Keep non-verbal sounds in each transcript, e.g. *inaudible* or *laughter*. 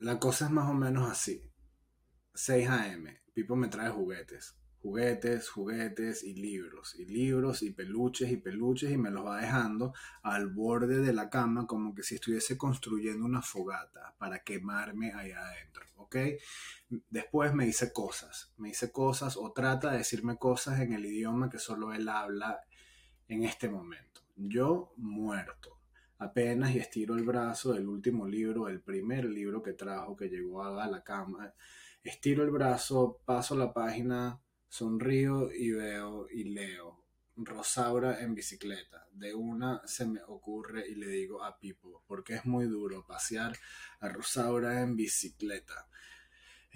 la cosa es más o menos así. 6 a.m. Pipo me trae juguetes. Juguetes, juguetes y libros. Y libros y peluches y peluches y me los va dejando al borde de la cama como que si estuviese construyendo una fogata para quemarme allá adentro. ¿Ok? Después me dice cosas. Me dice cosas o trata de decirme cosas en el idioma que solo él habla en este momento. Yo muerto apenas y estiro el brazo del último libro, el primer libro que trajo, que llegó a la cama. Estiro el brazo, paso la página, sonrío y veo y leo. Rosaura en bicicleta. De una se me ocurre y le digo a Pipo, porque es muy duro pasear a Rosaura en bicicleta.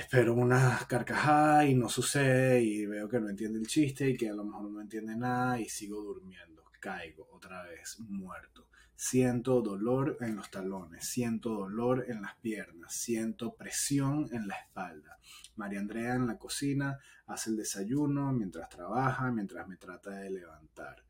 Espero una carcajada y no sucede y veo que no entiende el chiste y que a lo mejor no entiende nada y sigo durmiendo. Caigo otra vez, muerto. Siento dolor en los talones, siento dolor en las piernas, siento presión en la espalda. María Andrea en la cocina hace el desayuno mientras trabaja, mientras me trata de levantar.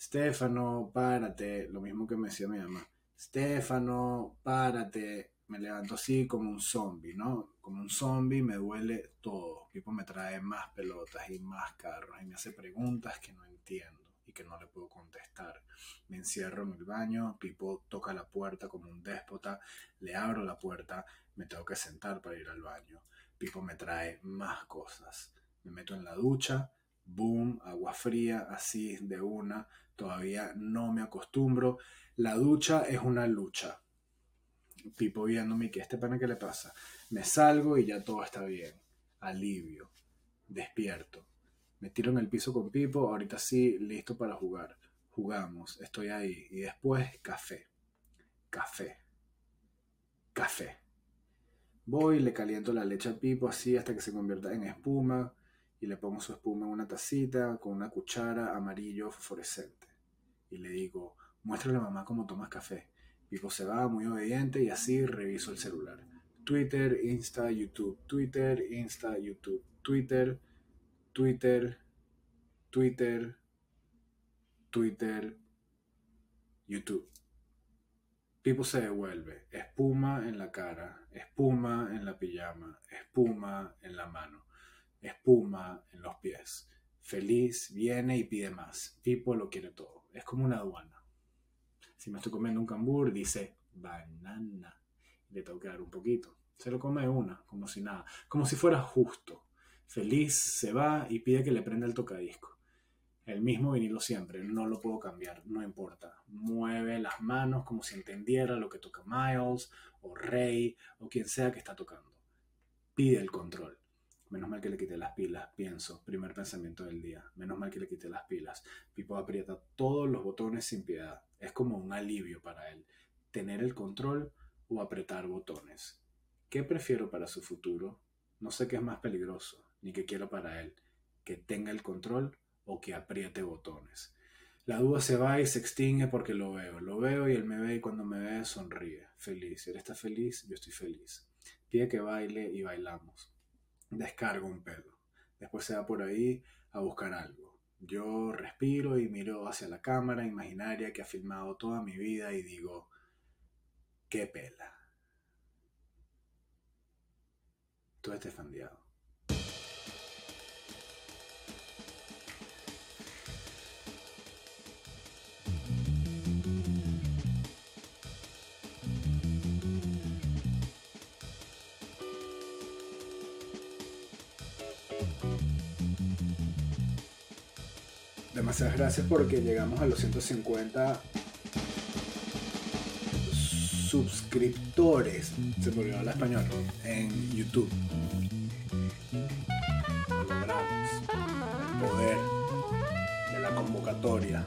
Stefano, párate, lo mismo que me decía mi mamá. Stefano, párate. Me levanto así como un zombie, ¿no? Como un zombie me duele todo. Pipo me trae más pelotas y más carros y me hace preguntas que no entiendo y que no le puedo contestar. Me encierro en el baño, Pipo toca la puerta como un déspota, le abro la puerta, me tengo que sentar para ir al baño. Pipo me trae más cosas. Me meto en la ducha, boom, agua fría, así de una. Todavía no me acostumbro. La ducha es una lucha. Pipo viéndome que este pana que le pasa. Me salgo y ya todo está bien. Alivio. Despierto me tiro en el piso con Pipo, ahorita sí, listo para jugar. Jugamos, estoy ahí. Y después, café. Café. Café. Voy, le caliento la leche a Pipo así hasta que se convierta en espuma y le pongo su espuma en una tacita con una cuchara amarillo fosforescente. Y le digo, muéstrale a mamá cómo tomas café. Pipo se va muy obediente y así reviso el celular. Twitter, Insta, YouTube. Twitter, Insta, YouTube. Twitter, Twitter, Twitter, Twitter, YouTube. Pipo se devuelve, espuma en la cara, espuma en la pijama, espuma en la mano, espuma en los pies. Feliz, viene y pide más. Pipo lo quiere todo. Es como una aduana. Si me estoy comiendo un cambur, dice banana. Le tengo que dar un poquito. Se lo come una, como si nada. Como si fuera justo. Feliz se va y pide que le prenda el tocadisco. El mismo vinilo siempre, no lo puedo cambiar, no importa. Mueve las manos como si entendiera lo que toca Miles o Rey o quien sea que está tocando. Pide el control. Menos mal que le quité las pilas, pienso. Primer pensamiento del día. Menos mal que le quité las pilas. Pipo aprieta todos los botones sin piedad. Es como un alivio para él. Tener el control o apretar botones. ¿Qué prefiero para su futuro? No sé qué es más peligroso ni que quiero para él, que tenga el control o que apriete botones. La duda se va y se extingue porque lo veo. Lo veo y él me ve y cuando me ve sonríe, feliz. Él está feliz, yo estoy feliz. Pide que baile y bailamos. Descargo un pedo. Después se va por ahí a buscar algo. Yo respiro y miro hacia la cámara imaginaria que ha filmado toda mi vida y digo, qué pela. Tú estás fandeado. Demasiadas gracias porque llegamos a los 150 suscriptores, se me olvidó el español, en YouTube. logramos. El poder de la convocatoria.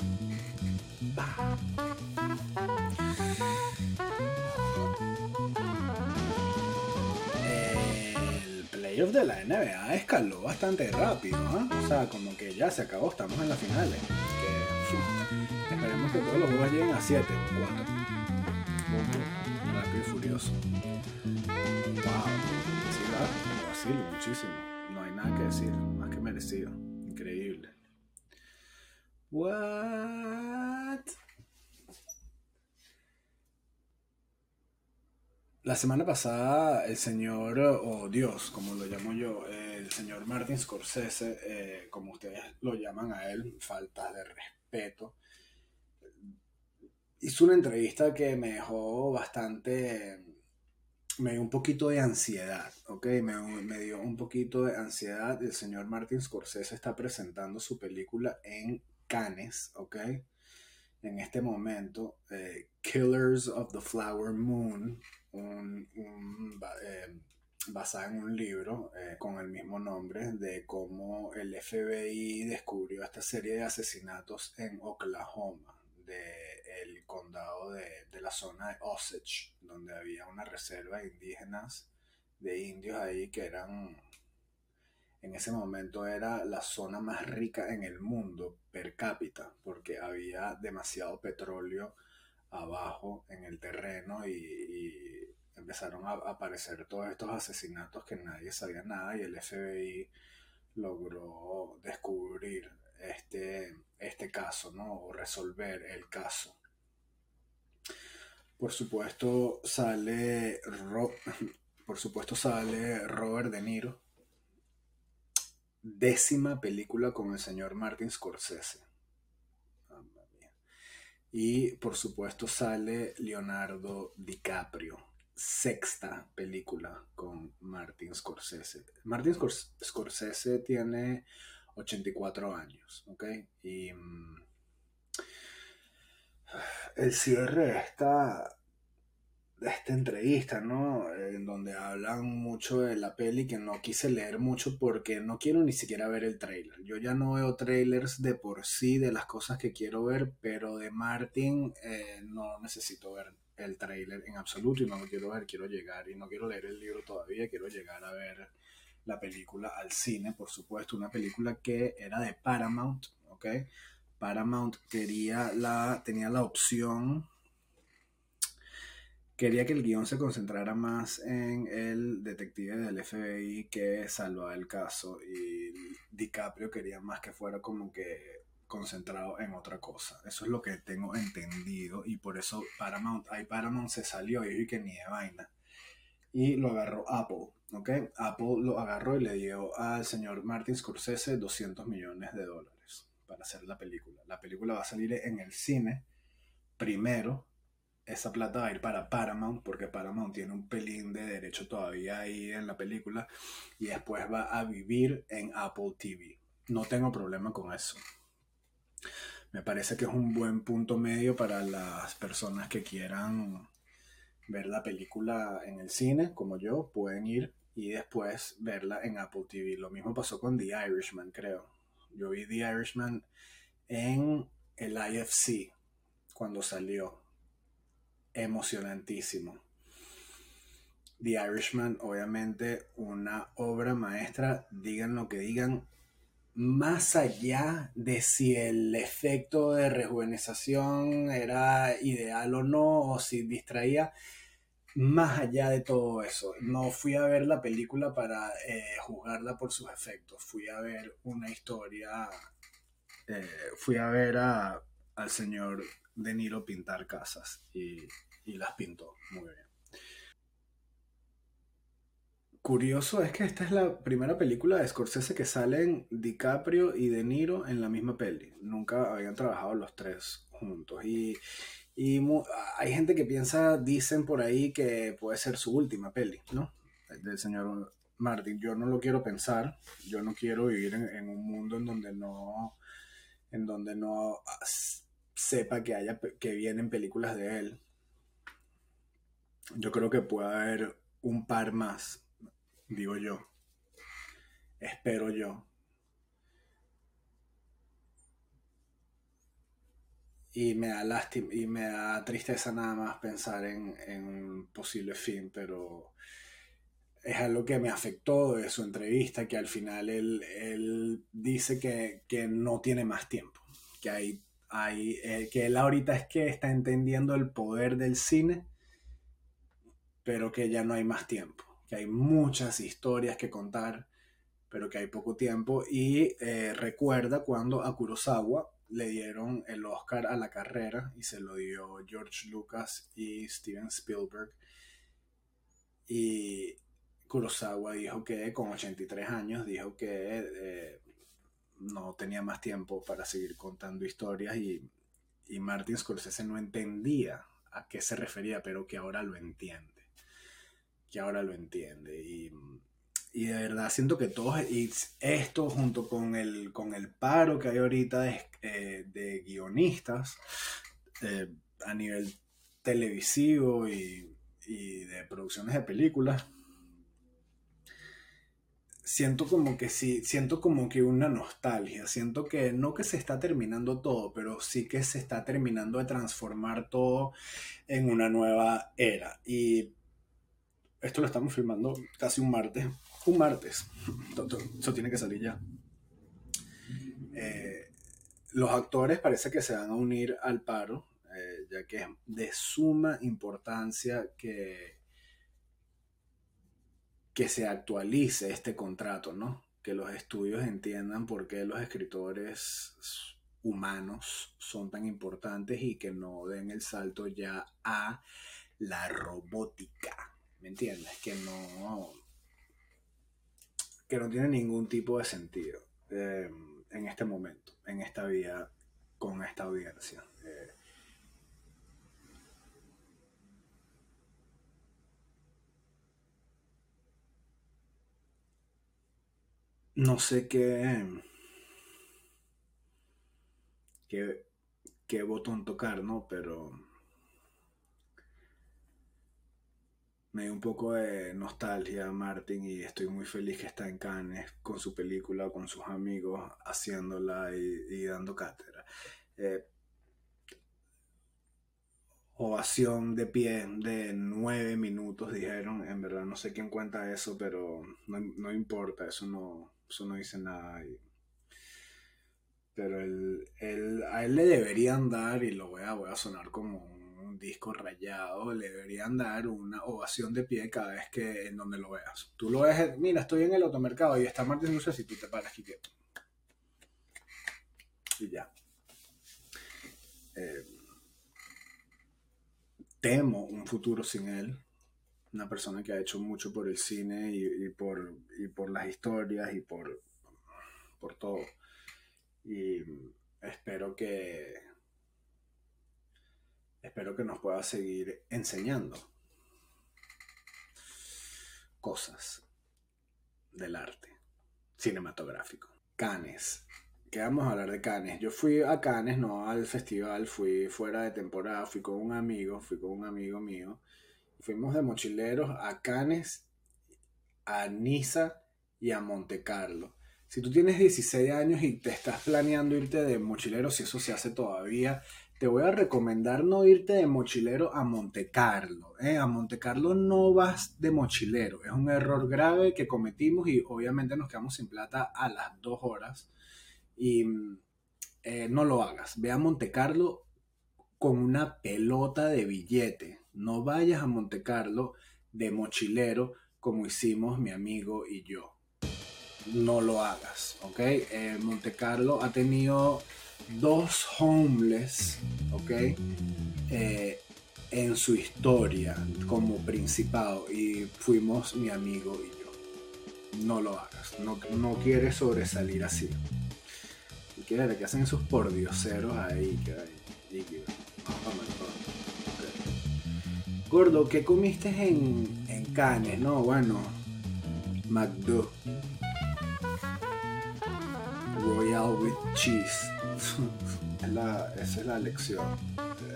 De la NBA escaló bastante rápido, ¿eh? O sea, como que ya se acabó, estamos en las finales. Esperemos que todos los juegos lleguen a 7 o 4. Rápido y furioso. Wow. Muchísimo. No hay nada que decir, más que merecido. Increíble. What? La semana pasada el señor, o Dios, como lo llamo yo, el señor Martin Scorsese, eh, como ustedes lo llaman a él, falta de respeto, hizo una entrevista que me dejó bastante, me dio un poquito de ansiedad, ¿ok? Me, me dio un poquito de ansiedad. El señor Martin Scorsese está presentando su película en Cannes, ¿ok? En este momento, eh, Killers of the Flower Moon, basada en un libro eh, con el mismo nombre de cómo el FBI descubrió esta serie de asesinatos en Oklahoma, del condado de, de, la zona de Osage, donde había una reserva de indígenas, de indios ahí que eran, en ese momento era la zona más rica en el mundo per cápita, porque había demasiado petróleo abajo en el terreno y, empezaron a aparecer todos estos asesinatos que nadie sabía nada y el FBI logró descubrir este, este caso, ¿no? O resolver el caso. Por supuesto sale, *laughs* por supuesto sale Robert De Niro. Décima película con el señor Martin Scorsese. Y por supuesto sale Leonardo DiCaprio. Sexta película con Martin Scorsese. Martin Scorsese tiene 84 años, ¿ok? Y mm, el cierre está de esta entrevista, ¿no? En donde hablan mucho de la peli que no quise leer mucho porque no quiero ni siquiera ver el trailer. Yo ya no veo trailers de por sí de las cosas que quiero ver, pero de Martin eh, no necesito ver el trailer en absoluto y no lo quiero ver, quiero llegar y no quiero leer el libro todavía, quiero llegar a ver la película al cine, por supuesto, una película que era de Paramount, ¿ok? Paramount quería la, tenía la opción quería que el guion se concentrara más en el detective del FBI que salvaba el caso y DiCaprio quería más que fuera como que concentrado en otra cosa. Eso es lo que tengo entendido y por eso Paramount, ahí Paramount se salió y que ni de vaina. Y lo agarró Apple, ¿ok? Apple lo agarró y le dio al señor Martin Scorsese 200 millones de dólares para hacer la película. La película va a salir en el cine primero esa plata va a ir para Paramount, porque Paramount tiene un pelín de derecho todavía ahí en la película, y después va a vivir en Apple TV. No tengo problema con eso. Me parece que es un buen punto medio para las personas que quieran ver la película en el cine, como yo, pueden ir y después verla en Apple TV. Lo mismo pasó con The Irishman, creo. Yo vi The Irishman en el IFC cuando salió emocionantísimo. The Irishman, obviamente, una obra maestra, digan lo que digan, más allá de si el efecto de rejuvenecización era ideal o no, o si distraía, más allá de todo eso. No fui a ver la película para eh, juzgarla por sus efectos, fui a ver una historia, eh, fui a ver a, al señor De Niro pintar casas y y las pintó muy bien. Curioso es que esta es la primera película de Scorsese que salen DiCaprio y De Niro en la misma peli. Nunca habían trabajado los tres juntos. Y, hay gente que piensa, dicen por ahí que puede ser su última peli, ¿no? Del señor Martin. Yo no lo quiero pensar. Yo no quiero vivir en, en un mundo en donde no, en donde no sepa que haya que vienen películas de él yo creo que puede haber un par más, digo yo. Espero yo. Y me da lástima y me da tristeza nada más pensar en, un posible fin, pero es algo que me afectó de su entrevista, que al final él, dice que, no tiene más tiempo, que, hay, hay, eh, que él ahorita es que está entendiendo el poder del cine pero que ya no hay más tiempo, que hay muchas historias que contar, pero que hay poco tiempo. Y eh, recuerda cuando a Kurosawa le dieron el Oscar a la carrera y se lo dio George Lucas y Steven Spielberg. Y Kurosawa dijo que con 83 años dijo que eh, no tenía más tiempo para seguir contando historias y, y Martin Scorsese no entendía a qué se refería, pero que ahora lo entiende. Que ahora lo entiende. Y, de verdad siento que todos, y esto junto con el, con el paro que hay ahorita de, eh, guionistas eh, a nivel televisivo y, y de producciones de películas, siento como que sí, siento como que una nostalgia, siento que no que se está terminando todo, pero sí que se está terminando de transformar todo en una nueva era. Y esto lo estamos filmando casi un martes, un martes, *laughs* eso tiene que salir ya. Eh, los actores parece que se van a unir al paro, eh, ya que es de suma importancia que que se actualice este contrato, ¿no? Que los estudios entiendan por qué los escritores humanos son tan importantes y que no den el salto ya a la robótica. ¿Me entiendes? Que no. que no tiene ningún tipo de sentido eh, en este momento, en esta vida, con esta audiencia. Eh, no sé qué, qué, qué botón tocar, ¿no? Pero me dio un poco de nostalgia Martin y estoy muy feliz que está en Cannes con su película, con sus amigos, haciéndola y, dando cátedra. Eh, ovación de pie de nueve minutos, dijeron. En verdad no sé quién cuenta eso, pero no, no importa, eso no, eso no dice nada. Pero él, a él le deberían dar, y lo voy a, voy a sonar como un disco rayado, le deberían dar una ovación de pie cada vez que en donde lo veas. Tú lo ves, mira, estoy en el automercado y está Martín Luces y tú te paras aquí quieto. Y ya. Eh, temo un futuro sin él una persona que ha hecho mucho por el cine y, por, por las historias y por, por todo. Y espero que espero que nos pueda seguir enseñando cosas del arte cinematográfico. Canes. ¿Qué vamos a hablar de Canes? Yo fui a Canes, no al festival, fui fuera de temporada, fui con un amigo, fui con un amigo mío Fuimos de mochileros a Cannes, a Niza y a Monte Carlo. Si tú tienes 16 años y te estás planeando irte de mochilero, si eso se hace todavía, te voy a recomendar no irte de mochilero a Monte Carlo. ¿eh? A Monte Carlo no vas de mochilero. Es un error grave que cometimos y obviamente nos quedamos sin plata a las dos horas. Y eh, no lo hagas. Ve a Monte Carlo con una pelota de billete. No vayas a Monte Carlo de mochilero como hicimos mi amigo y yo. No lo hagas, ¿ok? Eh, Monte Carlo ha tenido dos homeless, ¿ok? Eh, en su historia como principado y fuimos mi amigo y yo. No lo hagas, no, no quieres sobresalir así. Y quieres que hacen esos pordioseros ahí que hay. Gordo, ¿qué comiste en, en Cannes? No, bueno, McDo. Royal with cheese. Esa es la lección.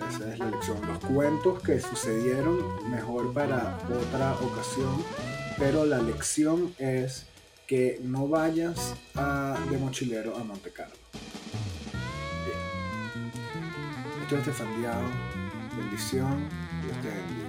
Esa es la lección. Los cuentos que sucedieron mejor para otra ocasión, pero la lección es que no vayas a, de mochilero a Monte Carlo. Bien. Esto es Bendición. Dios te bendiga.